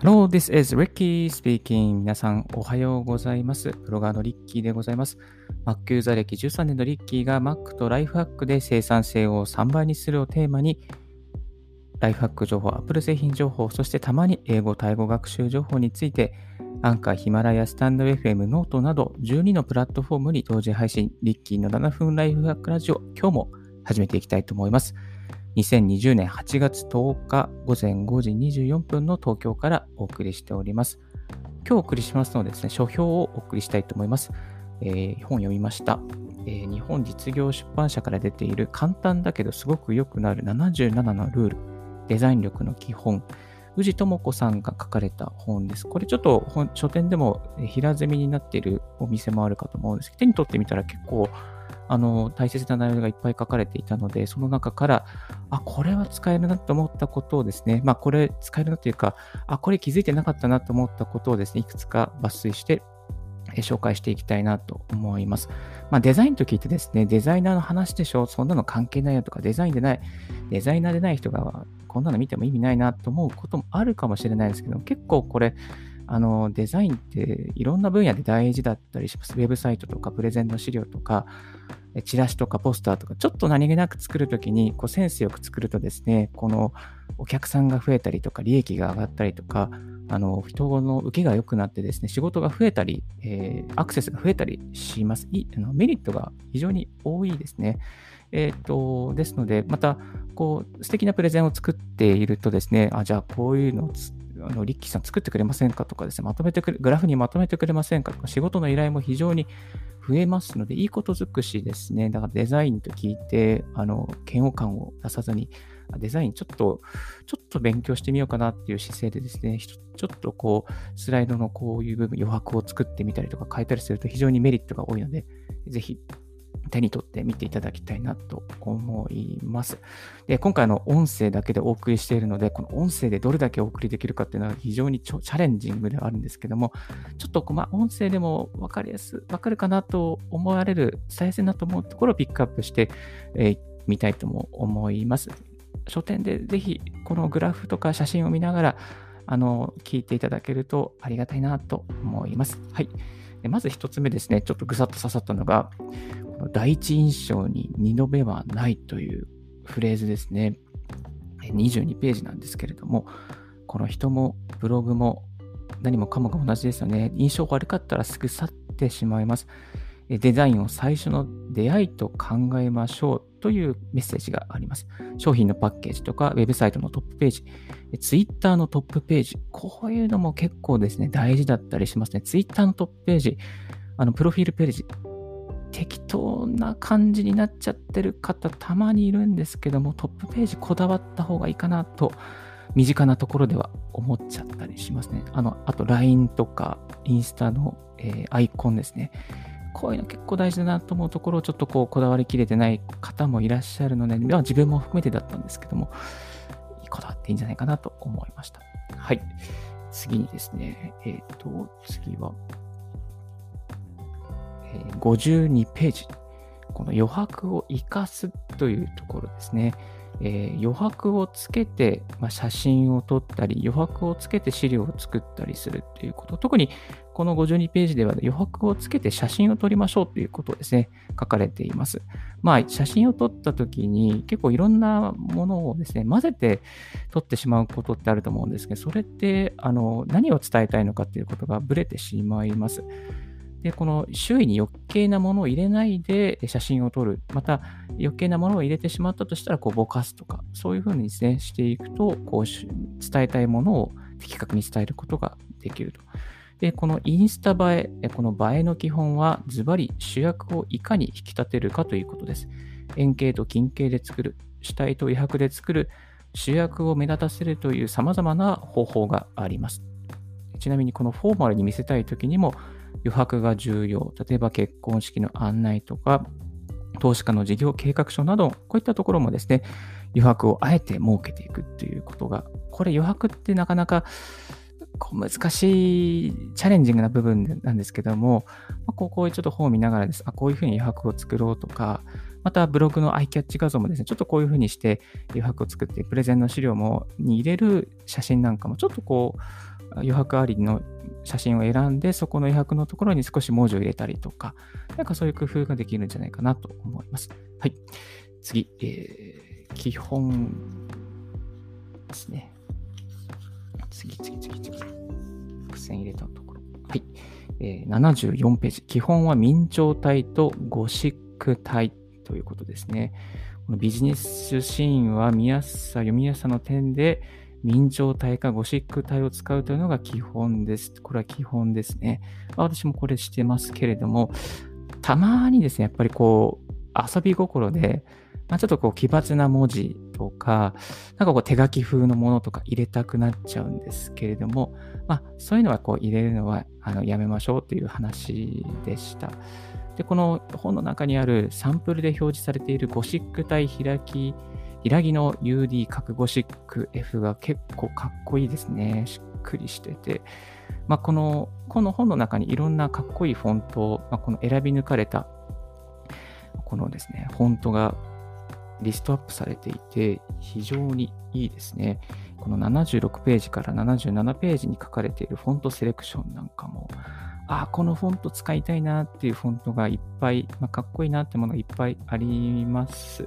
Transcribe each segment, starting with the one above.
Hello, this is Ricky speaking. 皆さん、おはようございます。ブロガーのリッキーでございます。Mac ユーザー歴13年のリッキーが Mac とライフハックで生産性を3倍にするをテーマに、ライフハック情報、Apple 製品情報、そしてたまに英語、タイ語学習情報について、アンカー、ヒマラヤ、スタンド FM、ノートなど12のプラットフォームに同時配信、リッキーの7分ライフハックラジオ、今日も始めていきたいと思います。2020年8月10日午前5時24分の東京からお送りしております。今日お送りしますのでですね、書評をお送りしたいと思います。えー本読みました、えー日本実業出版社から出ている簡単だけどすごく良くなる77のルール、デザイン力の基本、宇治智子さんが書かれた本です。これちょっと本書店でも平積みになっているお店もあるかと思うんですけど、手に取ってみたら結構あの大切な内容がいっぱい書かれていたので、その中から、あ、これは使えるなと思ったことをですね、まあこれ使えるなというか、あ、これ気づいてなかったなと思ったことをですね、いくつか抜粋して、紹介していきたいなと思います。まあデザインと聞いてですね、デザイナーの話でしょ、そんなの関係ないよとか、デザインでない、デザイナーでない人がこんなの見ても意味ないなと思うこともあるかもしれないですけど、結構これ、あのデザインっていろんな分野で大事だったりします。ウェブサイトとかプレゼンの資料とか、チラシとかポスターとか、ちょっと何気なく作るときに、こうセンスよく作るとですね、このお客さんが増えたりとか、利益が上がったりとか、あの人の受けが良くなってですね、仕事が増えたり、えーアクセスが増えたりします。いあのメリットが非常に多いですね。えーとですので、また、こう、素敵なプレゼンを作っているとですね、あ、じゃあこういうのをあのリッキーさん作ってくれませんかとかですね、まとめてくれ、グラフにまとめてくれませんかとか、仕事の依頼も非常に増えますので、いいこと尽くしですね。だからデザインと聞いて、あの、嫌悪感を出さずに、デザインちょっと、ちょっと勉強してみようかなっていう姿勢でですね、ちょっとこう、スライドのこういう部分、余白を作ってみたりとか変えたりすると非常にメリットが多いので、ぜひ手に取って見ていただきたいなと思います。で、今回の音声だけでお送りしているので、この音声でどれだけお送りできるかっていうのは非常にチャレンジングではあるんですけども、ちょっと、まあ、音声でも分かりやす、分かるかなと思われる、伝えやすいなと思うところをピックアップして、えー見たいとも思います。書店でぜひこのグラフとか写真を見ながら、あの、聞いていただけるとありがたいなと思います。はい。まず一つ目ですね、ちょっとぐさっと刺さったのが、この第一印象に二度目はないというフレーズですね。22ページなんですけれども、この人もブログも何もかもが同じですよね。印象悪かったらすぐ去ってしまいます。デザインを最初の出会いと考えましょうというメッセージがあります。商品のパッケージとか、ウェブサイトのトップページ、えツイッターのトップページ、こういうのも結構ですね、大事だったりしますね。ツイッターのトップページ、あの、プロフィールページ、適当な感じになっちゃってる方たまにいるんですけども、トップページこだわった方がいいかなと、身近なところでは思っちゃったりしますね。あの、あと LINE とかインスタの、えーアイコンですね。こういうの結構大事だなと思うところをちょっとこうこだわりきれてない方もいらっしゃるので、まあ自分も含めてだったんですけども、こだわっていいんじゃないかなと思いました。はい。次にですね、えっ、と、次は、え52ページ。この余白を活かすというところですね。えー余白をつけて、まあ、写真を撮ったり、余白をつけて資料を作ったりするということ。特にこの52ページでは余白をつけて写真を撮りましょうということですね、書かれています。まあ、写真を撮った時に結構いろんなものをですね、混ぜて撮ってしまうことってあると思うんですけど、それってあの何を伝えたいのかっていうことがブレてしまいます。で、この周囲に余計なものを入れないで写真を撮る。また、余計なものを入れてしまったとしたら、こうぼかすとか、そういうふうにですね、していくと、こう伝えたいものを的確に伝えることができると。で、このインスタ映え、この映えの基本は、ズバリ主役をいかに引き立てるかということです。円形と近形で作る、主体と余白で作る、主役を目立たせるという様々な方法があります。ちなみにこのフォーマルに見せたいときにも余白が重要。例えば結婚式の案内とか、投資家の事業計画書など、こういったところもですね、余白をあえて設けていくということが、これ余白ってなかなかこう難しい、チャレンジングな部分なんですけども、まあ、こうこういうちょっと本を見ながらです、あ、こういうふうに余白を作ろうとか、またブログのアイキャッチ画像もですね、ちょっとこういうふうにして余白を作って、プレゼンの資料もに入れる写真なんかも、ちょっとこう、余白ありの写真を選んで、そこの余白のところに少し文字を入れたりとか、なんかそういう工夫ができるんじゃないかなと思います。はい。次、えー、基本ですね。次、次、次、次。伏線入れたところ。はい。えー、74ページ。基本は明朝体とゴシック体ということですね。このビジネスシーンは見やすさ、読みやすさの点で、明朝体かゴシック体を使うというのが基本です。これは基本ですね。私もこれしてますけれども、たまにですね、やっぱりこう、遊び心で、まあ、ちょっとこう奇抜な文字とか、なんかこう手書き風のものとか入れたくなっちゃうんですけれども、まあそういうのはこう入れるのはあのやめましょうという話でした。で、この本の中にあるサンプルで表示されているゴシック体開き、平木の UD 角ゴシック F が結構かっこいいですね。しっくりしてて。まあ、この、この本の中にいろんなかっこいいフォント、まあ、この選び抜かれた、このですね、フォントがリストアップされていて、非常にいいですね。この76ページから77ページに書かれているフォントセレクションなんかも、ああ、このフォント使いたいなっていうフォントがいっぱい、まあ、かっこいいなってものがいっぱいあります。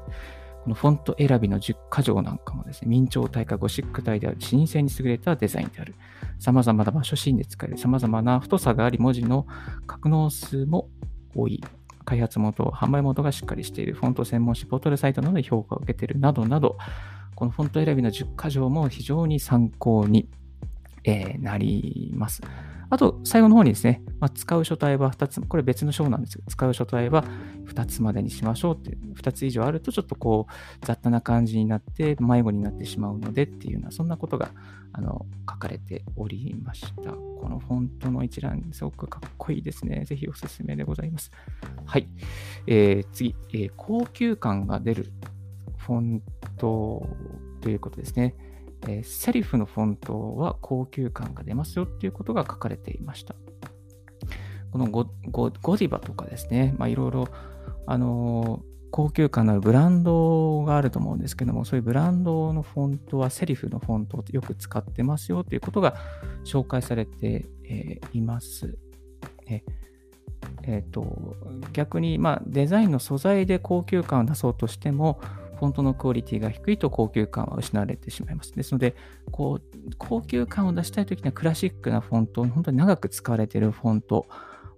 このフォント選びの10箇条なんかもですね、明朝体かゴシック体である、視認性に優れたデザインである。様々な場所シーンで使える。様々な太さがあり、文字の格納数も多い。開発元、販売元がしっかりしている。フォント専門誌、ポータルサイトなどで評価を受けているなどなど、このフォント選びの10箇条も非常に参考に、えー、なります。あと、最後の方にですね、まあ、使う書体は2つ、これ別の章なんですけど、使う書体は2つまでにしましょうって、2つ以上あるとちょっとこう、雑多な感じになって、迷子になってしまうのでっていうような、そんなことがあの書かれておりました。このフォントの一覧、すごくかっこいいですね。ぜひおすすめでございます。はい。えー、次、えー、高級感が出るフォントということですね。えー、セリフのフォントは高級感が出ますよっていうことが書かれていました。このゴゴディバとかですね、まあ、いろいろ、あのー、高級感のあるブランドがあると思うんですけども、そういうブランドのフォントはセリフのフォントをよく使ってますよということが紹介されて、えー、います。ええーと逆に、まあ、デザインの素材で高級感を出そうとしても、フォントのクオリティが低いと高級感は失われてしまいます。ですので、こう、高級感を出したいときにはクラシックなフォント、本当に長く使われているフォント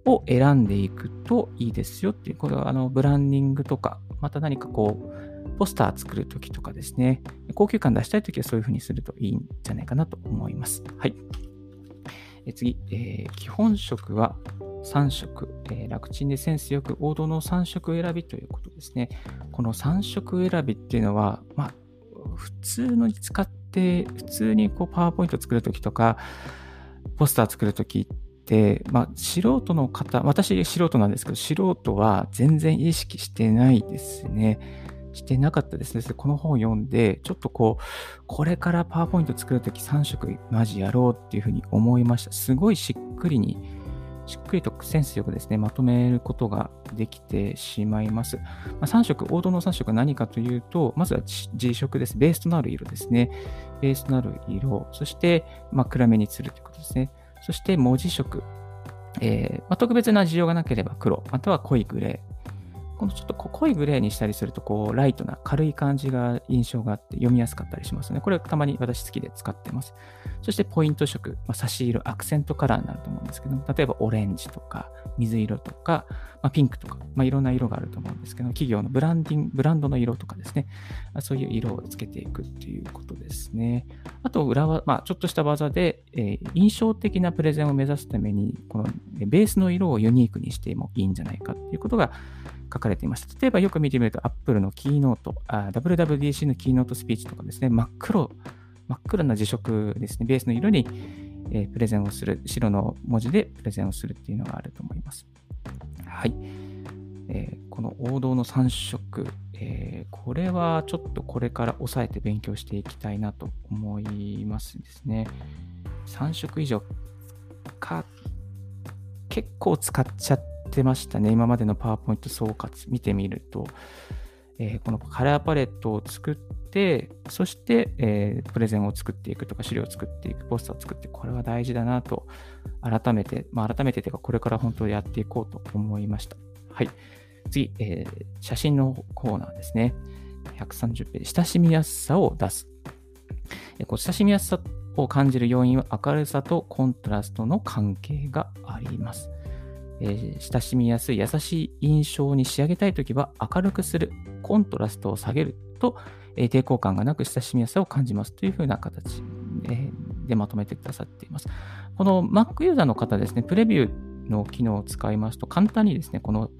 を選んでいくといいですよっていう、これはあのブランディングとか、また何かこう、ポスター作るときとかですね、高級感出したいときはそういうふうにするといいんじゃないかなと思います。はい。え次、えー、基本色は3色、えー、楽ちんでセンスよく王道の3色選びということですね。この3色選びっていうのは、まあ、普通のに使って、普通にこうパワーポイント作るときとか、ポスター作るときって、まあ、素人の方、私素人なんですけど、素人は全然意識してないですね。してなかったですね。この本を読んで、ちょっとこう、これからパワーポイント作るとき3色マジやろうっていうふうに思いました。すごいしっくりにしっくりとセンスよくですね、まとめることができてしまいます。まあ、3色、王道の3色は何かというと、まずは G 色です。ベースとなる色ですね。ベースとなる色、そして、ま、暗めにするということですね。そして文字色。えーまあ、特別な事情がなければ黒、または濃いグレー。このちょっと濃いグレーにしたりすると、こう、ライトな軽い感じが印象があって読みやすかったりしますね。これたまに私好きで使ってます。そしてポイント色、まあ、差し色、アクセントカラーになると思うんですけど、例えばオレンジとか水色とか、まあ、ピンクとか、まあ、いろんな色があると思うんですけど、企業のブランディング、ブランドの色とかですね、そういう色をつけていくっていうことですね。あと、裏は、まあ、ちょっとした技で、えー、印象的なプレゼンを目指すために、このベースの色をユニークにしてもいいんじゃないかっていうことが書かれていました。例えばよく見てみると、Apple のキーノート、WWDC のキーノートスピーチとかですね、真っ黒、真っ黒な字色ですね、ベースの色に、えー、プレゼンをする、白の文字でプレゼンをするっていうのがあると思います。はい。えー、この王道の3色、えー、これはちょっとこれから押さえて勉強していきたいなと思いますですね。3色以上か、結構使っちゃっててましたね。今までのパワーポイント総括見てみると、えー、このカラーパレットを作って、そして、えー、プレゼンを作っていくとか、資料を作っていく、ポスターを作って、これは大事だなと、改めて、まあ、改めてというか、これから本当にやっていこうと思いました。はい。次、えー、写真のコーナーですね。130ページ、親しみやすさを出す。えこう親しみやすさを感じる要因は明るさとコントラストの関係があります。えー、親しみやすい優しい印象に仕上げたいときは明るくする、コントラストを下げると、えー、抵抗感がなく親しみやすさを感じますというふうな形、えー、でまとめてくださっています。この Mac ユーザーの方ですね、プレビューの機能を使いますと簡単にですね、この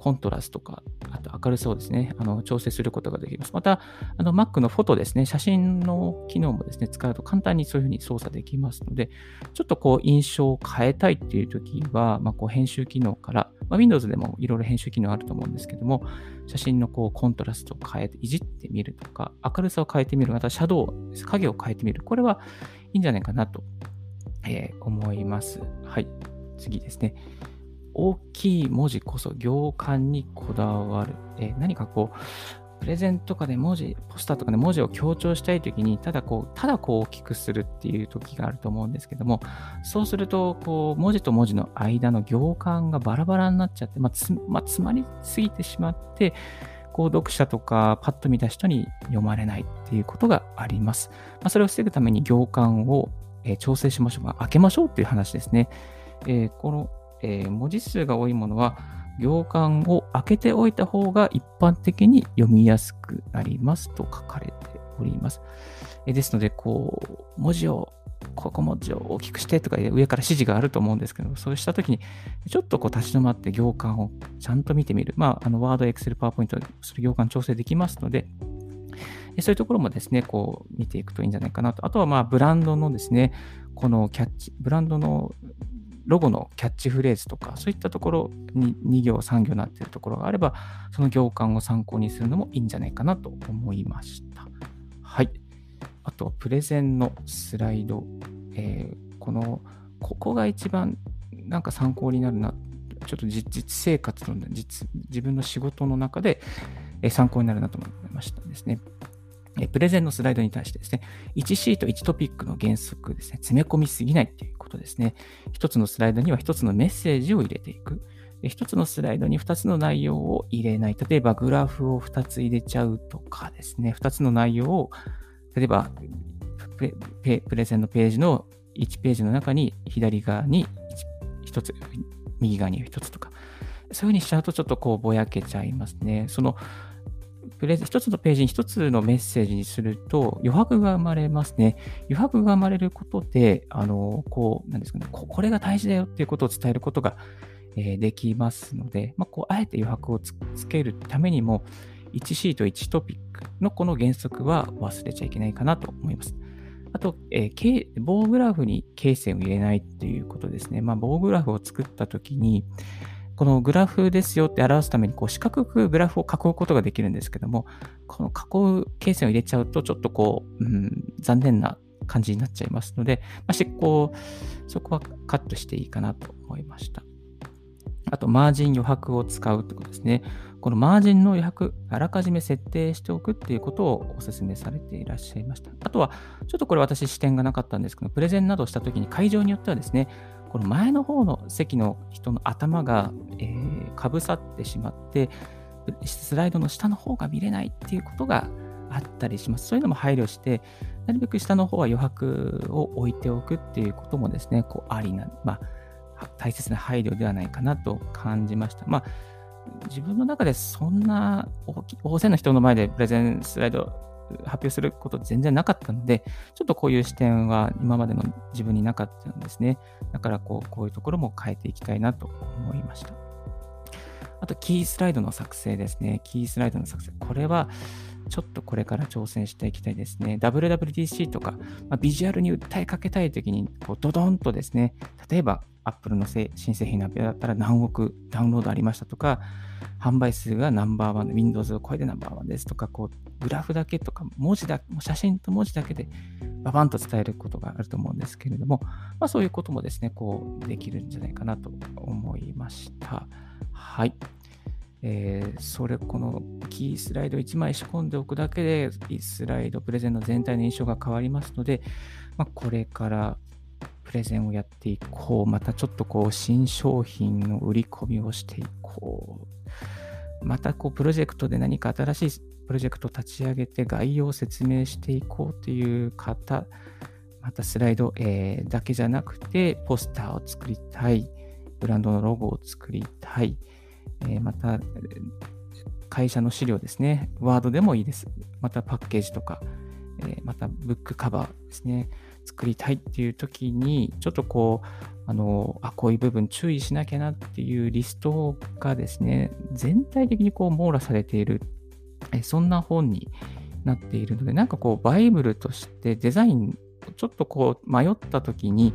コントラストとか、あと明るさをですね、あの調整することができます。また、あの Mac のフォトですね、写真の機能もですね、使うと簡単にそういうふうに操作できますので、ちょっとこう印象を変えたいっていう時は、まあ、こう編集機能から、まあ、Windows でもいろいろ編集機能あると思うんですけども、写真のこうコントラストを変えて、いじってみるとか、明るさを変えてみる、またシャドウ、影を変えてみる。これはいいんじゃないかなと、えー、思います。はい。次ですね。大きい文字こそ行間にこだわる。え何かこう、プレゼンとかで文字、ポスターとかで文字を強調したいときに、ただこう、ただこう大きくするっていう時があると思うんですけども、そうすると、こう、文字と文字の間の行間がバラバラになっちゃって、まあ、つまあ、詰まりすぎてしまって、こう、読者とかパッと見た人に読まれないっていうことがあります。まあ、それを防ぐために行間を、え調整しましょう。まあ、開けましょうっていう話ですね。えー、このえー、文字数が多いものは、行間を開けておいた方が一般的に読みやすくなりますと書かれております。えー、ですので、こう、文字を、ここ文字を大きくしてとか上から指示があると思うんですけど、そうしたときに、ちょっとこう立ち止まって行間をちゃんと見てみる。まあ、あの、ワード、エクセル、パワーポイントそれ行間調整できますので、そういうところもですね、こう見ていくといいんじゃないかなと。あとはまあブランドのですね、このキャッチ、ブランドのロゴのキャッチフレーズとか、そういったところに2行、3行になっているところがあれば、その行間を参考にするのもいいんじゃないかなと思いました。はい。あとは、プレゼンのスライド。えー、この、ここが一番なんか参考になるな。ちょっと実生活の実、自分の仕事の中で参考になるなと思いましたですね。プレゼンのスライドに対してですね、1シート1トピックの原則ですね、詰め込みすぎないっていうことですね。1つのスライドには1つのメッセージを入れていく。1つのスライドに2つの内容を入れない。例えばグラフを2つ入れちゃうとかですね、2つの内容を、例えばプレゼンのページの1ページの中に左側に 1, つ、右側に1つとか、そういうふうにしちゃうとちょっとこうぼやけちゃいますね。そのプレ、一つのページに一つのメッセージにすると余白が生まれますね。余白が生まれることで、あの、こう、なんですかね、これが大事だよっていうことを伝えることが、えー、できますので、まあ、こう、あえて余白をつけるためにも、1シート1トピックのこの原則は忘れちゃいけないかなと思います。あと、えー、棒グラフに経線を入れないっていうことですね。まあ、棒グラフを作ったときに、このグラフですよって表すためにこう四角くグラフを囲うことができるんですけども、この囲う形線を入れちゃうとちょっとこう、うん、残念な感じになっちゃいますので、まあ、こう、そこはカットしていいかなと思いました。あと、マージン余白を使うとですね。このマージンの余白、あらかじめ設定しておくっていうことをお勧めされていらっしゃいました。あとは、ちょっとこれ私視点がなかったんですけど、プレゼンなどしたときに会場によってはですね、この前の方の席の人の頭が、えー、かぶさってしまって、スライドの下の方が見れないっていうことがあったりします。そういうのも配慮して、なるべく下の方は余白を置いておくっていうこともですね、こうありな、まあ、大切な配慮ではないかなと感じました。まあ、自分の中でそんな大勢の人の前でプレゼンスライド発表すること全然なかったので、ちょっとこういう視点は今までの自分になかったんですね。だからこうこういうところも変えていきたいなと思いました。あと、キースライドの作成ですね。キースライドの作成。これは、ちょっとこれから挑戦していきたいですね。WWDC とか、まあ、ビジュアルに訴えかけたいときに、こうドドンとですね、例えば Apple の新製品の発表だったら何億ダウンロードありましたとか、販売数がナンバーワン、Windows を超えてナンバーワンですとか、こう、グラフだけとか、文字だ、写真と文字だけでババンと伝えることがあると思うんですけれども、まあそういうこともですね、こう、できるんじゃないかなと思いました。はい。えー、それ、このキースライド1枚仕込んでおくだけで、スライドプレゼンの全体の印象が変わりますので、まあ、これからプレゼンをやっていこう。またちょっとこう、新商品の売り込みをしていこう。またこう、プロジェクトで何か新しいプロジェクトを立ち上げて概要を説明していこうという方、またスライド、えー、だけじゃなくて、ポスターを作りたい。ブランドのロゴを作りたい。えー、また、会社の資料ですね。ワードでもいいです。またパッケージとか、えー、またブックカバーですね。作りたいっていう時に、ちょっとこう、あの、あ、こういう部分注意しなきゃなっていうリストがですね、全体的にこう網羅されている、えそんな本になっているので、なんかこう、バイブルとしてデザイン、ちょっとこう、迷った時に、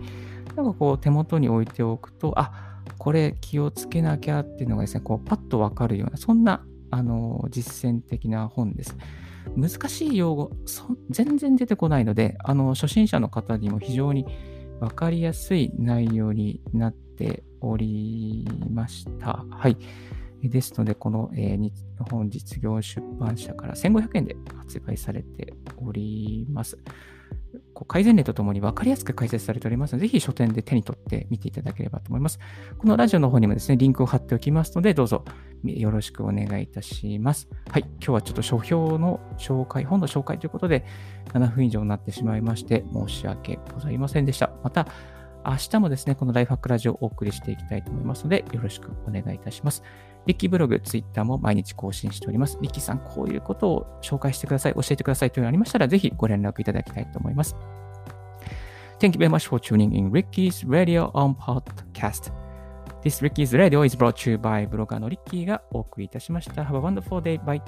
なんかこう、手元に置いておくと、あ、これ気をつけなきゃっていうのがですね、こう、パッとわかるような、そんな、あの、実践的な本です。難しい用語、全然出てこないので、あの、初心者の方にも非常に分かりやすい内容になっておりました。はい。ですので、この、えー、日本実業出版社から1500円で発売されております。こう改善例とともに分かりやすく解説されておりますので、ぜひ書店で手に取って見ていただければと思います。このラジオの方にもですね、リンクを貼っておきますので、どうぞよろしくお願いいたします。はい、今日はちょっと書評の紹介、本の紹介ということで、7分以上になってしまいまして、申し訳ございませんでした。また、明日もですね、このライフハックラジオをお送りしていきたいと思いますので、よろしくお願いいたします。リッキーブログ、ツイッターも毎日更新しております。リッキーさん、こういうことを紹介してください、教えてくださいというのがありましたら、ぜひご連絡いただきたいと思います。Thank you very much for tuning in Ricky's Radio on Podcast. This Ricky's Radio is brought to you by ブロガーのリッキーがお送りいたしました。Have a wonderful day. Bye.